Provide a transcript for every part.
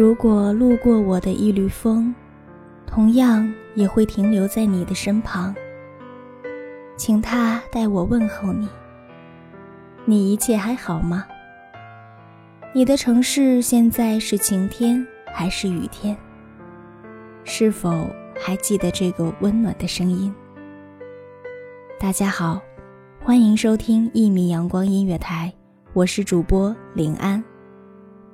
如果路过我的一缕风，同样也会停留在你的身旁。请他代我问候你。你一切还好吗？你的城市现在是晴天还是雨天？是否还记得这个温暖的声音？大家好，欢迎收听一米阳光音乐台，我是主播林安。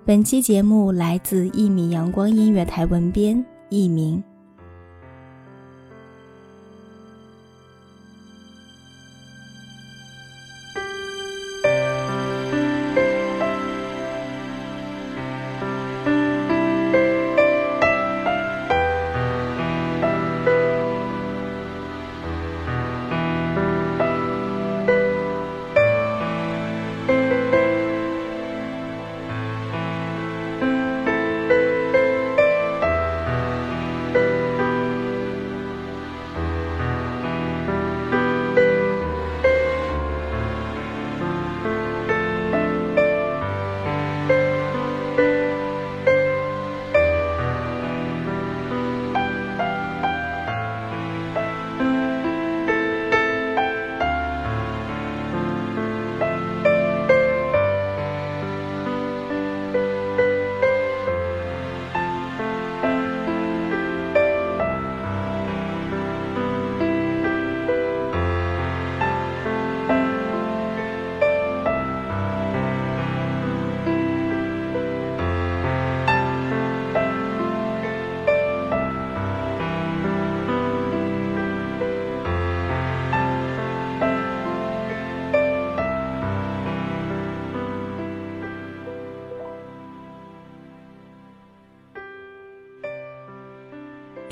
本期节目来自一米阳光音乐台文编佚名。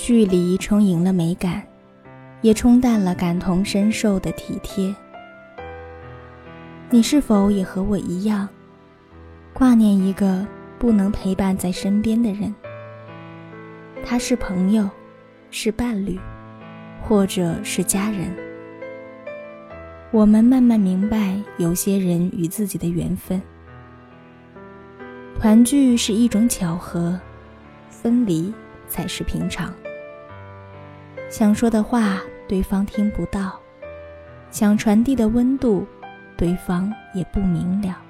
距离充盈了美感，也冲淡了感同身受的体贴。你是否也和我一样，挂念一个不能陪伴在身边的人？他是朋友，是伴侣，或者是家人。我们慢慢明白，有些人与自己的缘分，团聚是一种巧合，分离才是平常。想说的话，对方听不到；想传递的温度，对方也不明了。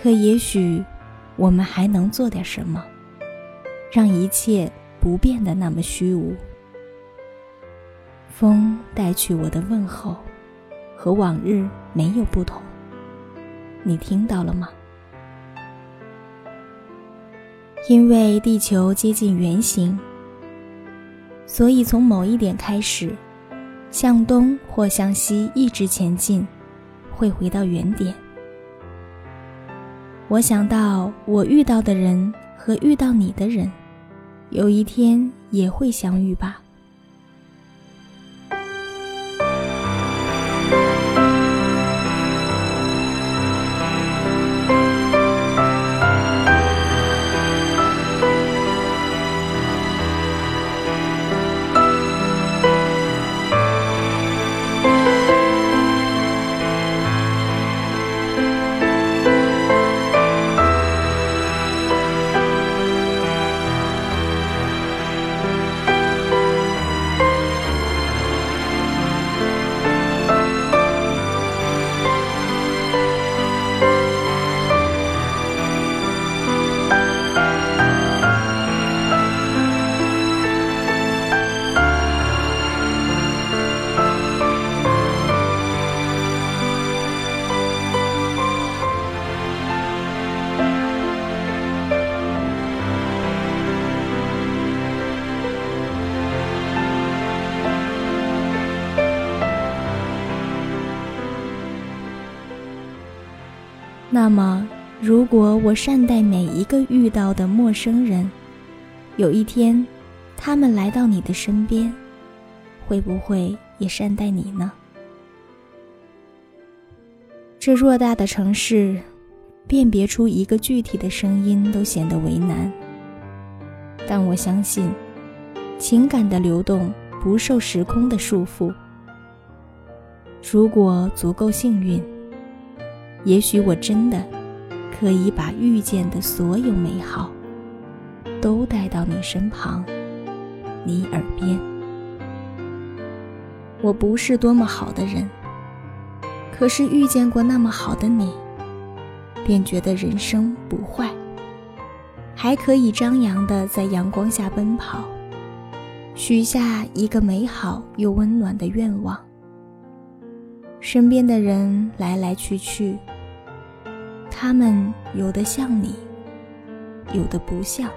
可也许，我们还能做点什么，让一切不变得那么虚无。风带去我的问候，和往日没有不同。你听到了吗？因为地球接近圆形。所以，从某一点开始，向东或向西一直前进，会回到原点。我想到，我遇到的人和遇到你的人，有一天也会相遇吧。那么，如果我善待每一个遇到的陌生人，有一天，他们来到你的身边，会不会也善待你呢？这偌大的城市，辨别出一个具体的声音都显得为难。但我相信，情感的流动不受时空的束缚。如果足够幸运，也许我真的可以把遇见的所有美好，都带到你身旁，你耳边。我不是多么好的人，可是遇见过那么好的你，便觉得人生不坏，还可以张扬的在阳光下奔跑，许下一个美好又温暖的愿望。身边的人来来去去，他们有的像你，有的不像，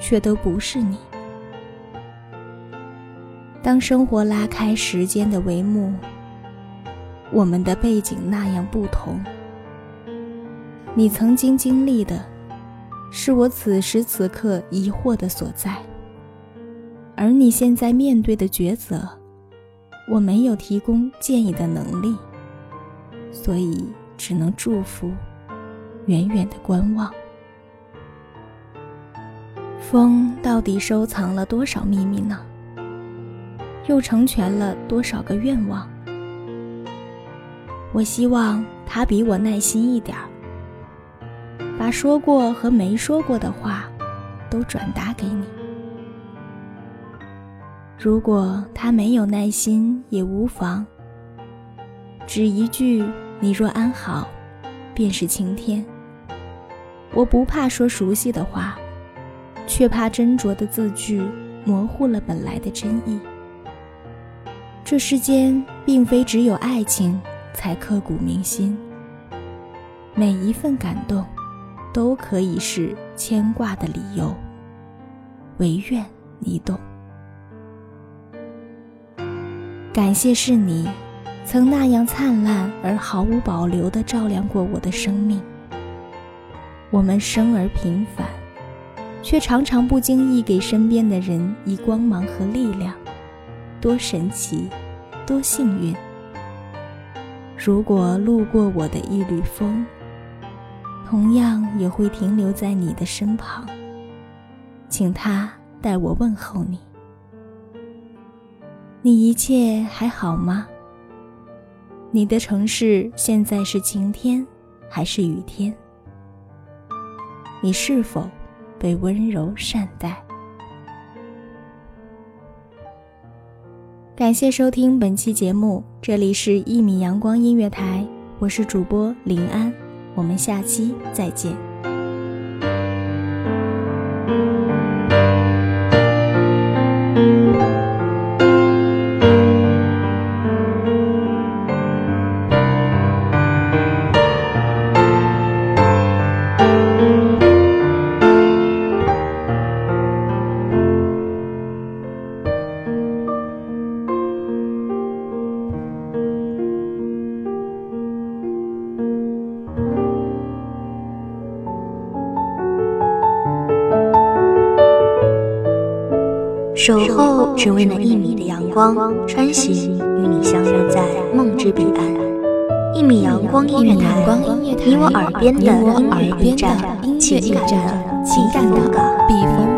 却都不是你。当生活拉开时间的帷幕，我们的背景那样不同。你曾经经历的，是我此时此刻疑惑的所在，而你现在面对的抉择。我没有提供建议的能力，所以只能祝福，远远的观望。风到底收藏了多少秘密呢？又成全了多少个愿望？我希望他比我耐心一点儿，把说过和没说过的话，都转达给你。如果他没有耐心也无妨，只一句“你若安好”，便是晴天。我不怕说熟悉的话，却怕斟酌的字句模糊了本来的真意。这世间并非只有爱情才刻骨铭心，每一份感动，都可以是牵挂的理由。唯愿你懂。感谢是你，曾那样灿烂而毫无保留地照亮过我的生命。我们生而平凡，却常常不经意给身边的人以光芒和力量，多神奇，多幸运。如果路过我的一缕风，同样也会停留在你的身旁，请他代我问候你。你一切还好吗？你的城市现在是晴天还是雨天？你是否被温柔善待？感谢收听本期节目，这里是《一米阳光音乐台》，我是主播林安，我们下期再见。守候只为那一米的阳光，穿行与你相约在梦之彼岸。一米阳光音乐台，你我耳边的音乐驿站，情感的情感的避风